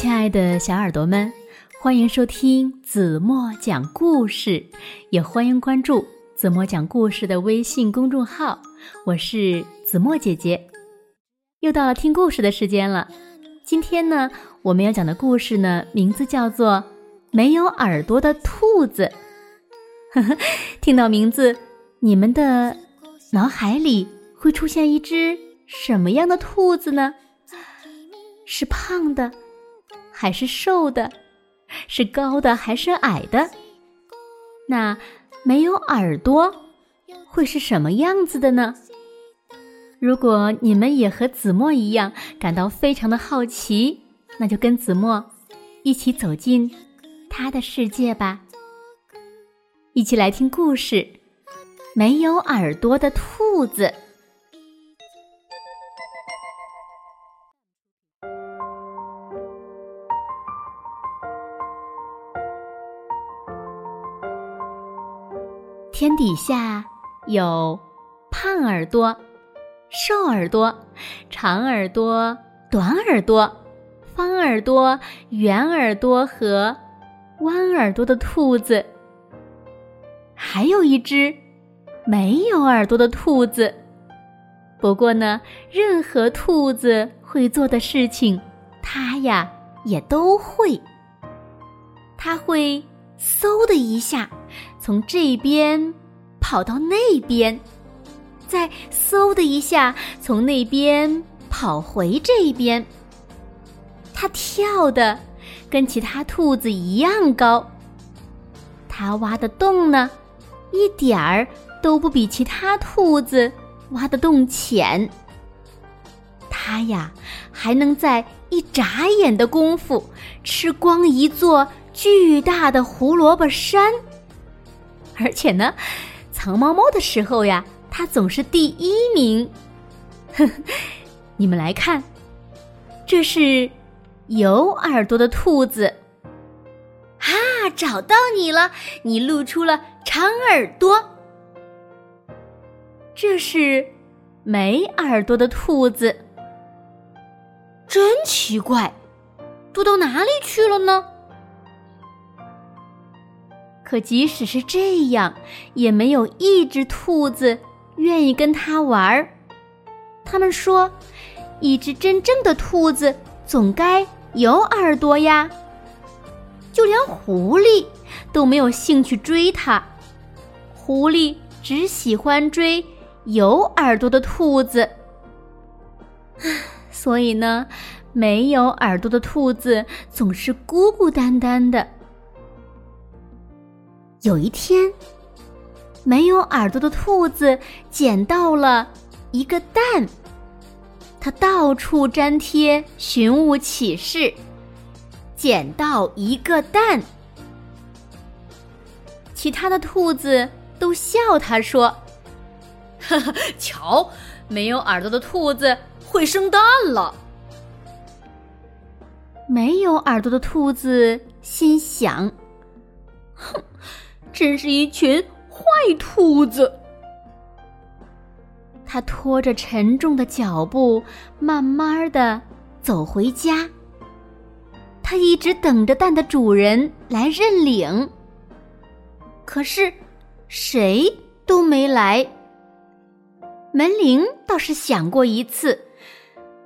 亲爱的小耳朵们，欢迎收听子墨讲故事，也欢迎关注子墨讲故事的微信公众号。我是子墨姐姐，又到了听故事的时间了。今天呢，我们要讲的故事呢，名字叫做《没有耳朵的兔子》。呵呵，听到名字，你们的脑海里会出现一只什么样的兔子呢？是胖的？还是瘦的，是高的还是矮的？那没有耳朵会是什么样子的呢？如果你们也和子墨一样感到非常的好奇，那就跟子墨一起走进他的世界吧。一起来听故事：没有耳朵的兔子。天底下有胖耳朵、瘦耳朵、长耳朵、短耳朵、方耳朵、圆耳朵和弯耳朵的兔子，还有一只没有耳朵的兔子。不过呢，任何兔子会做的事情，它呀也都会。它会。嗖的一下，从这边跑到那边，再嗖的一下从那边跑回这边。它跳的跟其他兔子一样高，它挖的洞呢，一点儿都不比其他兔子挖的洞浅。它呀，还能在一眨眼的功夫吃光一座。巨大的胡萝卜山，而且呢，藏猫猫的时候呀，它总是第一名。你们来看，这是有耳朵的兔子。啊，找到你了！你露出了长耳朵。这是没耳朵的兔子。真奇怪，躲到哪里去了呢？可即使是这样，也没有一只兔子愿意跟他玩儿。他们说，一只真正的兔子总该有耳朵呀。就连狐狸都没有兴趣追它，狐狸只喜欢追有耳朵的兔子。所以呢，没有耳朵的兔子总是孤孤单单的。有一天，没有耳朵的兔子捡到了一个蛋。它到处粘贴寻物启事，捡到一个蛋。其他的兔子都笑他说：“哈哈，瞧，没有耳朵的兔子会生蛋了。”没有耳朵的兔子心想：“哼。”真是一群坏兔子！他拖着沉重的脚步，慢慢的走回家。他一直等着蛋的主人来认领，可是谁都没来。门铃倒是响过一次，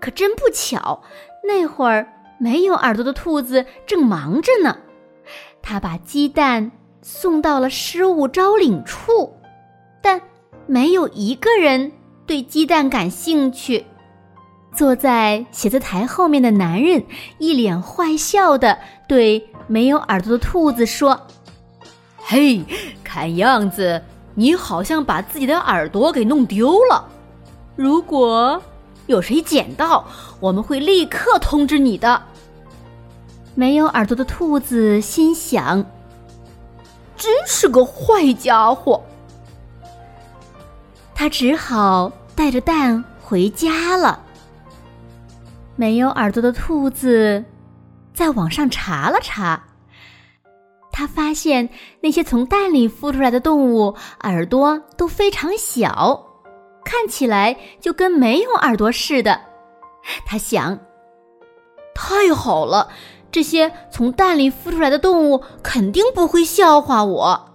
可真不巧，那会儿没有耳朵的兔子正忙着呢。他把鸡蛋。送到了失物招领处，但没有一个人对鸡蛋感兴趣。坐在写字台后面的男人一脸坏笑的对没有耳朵的兔子说：“嘿，看样子你好像把自己的耳朵给弄丢了。如果有谁捡到，我们会立刻通知你的。”没有耳朵的兔子心想。真是个坏家伙！他只好带着蛋回家了。没有耳朵的兔子在网上查了查，他发现那些从蛋里孵出来的动物耳朵都非常小，看起来就跟没有耳朵似的。他想：太好了，这些从蛋里孵出来的动物肯定不会笑话我。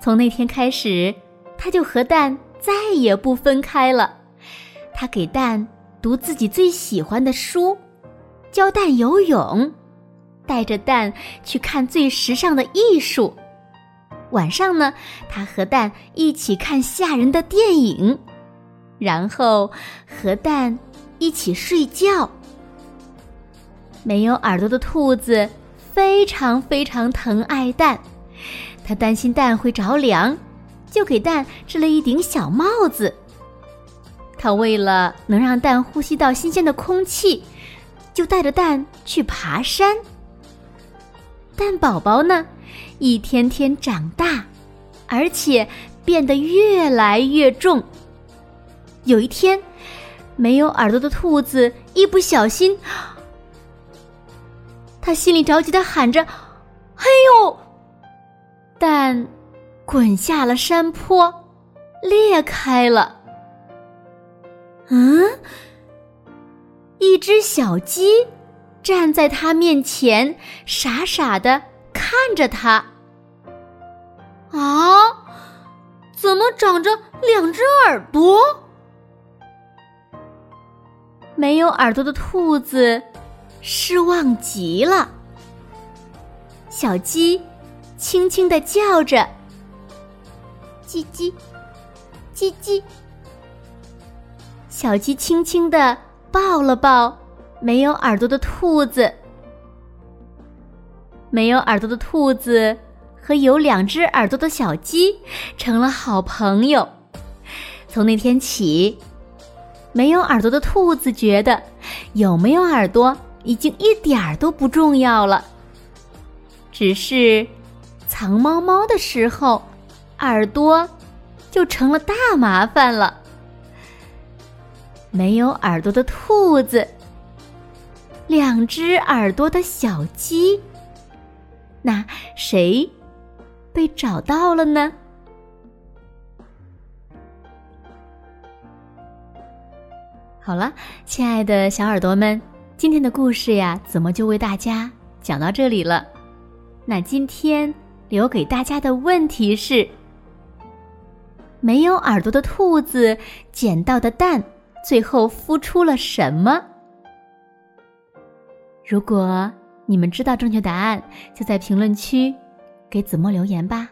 从那天开始，他就和蛋再也不分开了。他给蛋读自己最喜欢的书，教蛋游泳，带着蛋去看最时尚的艺术。晚上呢，他和蛋一起看吓人的电影，然后和蛋一起睡觉。没有耳朵的兔子非常非常疼爱蛋，它担心蛋会着凉，就给蛋织了一顶小帽子。它为了能让蛋呼吸到新鲜的空气，就带着蛋去爬山。蛋宝宝呢，一天天长大，而且变得越来越重。有一天，没有耳朵的兔子一不小心。他心里着急的喊着：“哎呦！”但滚下了山坡，裂开了。嗯，一只小鸡站在他面前，傻傻的看着他。啊，怎么长着两只耳朵？没有耳朵的兔子。失望极了。小鸡轻轻的叫着：“叽叽，叽叽。”小鸡轻轻的抱了抱没有耳朵的兔子。没有耳朵的兔子和有两只耳朵的小鸡成了好朋友。从那天起，没有耳朵的兔子觉得有没有耳朵。已经一点儿都不重要了，只是藏猫猫的时候，耳朵就成了大麻烦了。没有耳朵的兔子，两只耳朵的小鸡，那谁被找到了呢？好了，亲爱的小耳朵们。今天的故事呀，怎么就为大家讲到这里了？那今天留给大家的问题是：没有耳朵的兔子捡到的蛋，最后孵出了什么？如果你们知道正确答案，就在评论区给子墨留言吧。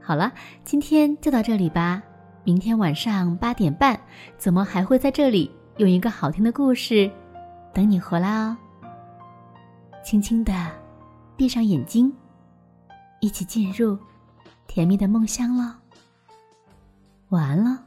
好了，今天就到这里吧。明天晚上八点半，子墨还会在这里用一个好听的故事。等你回来哦，轻轻的闭上眼睛，一起进入甜蜜的梦乡喽。晚安了。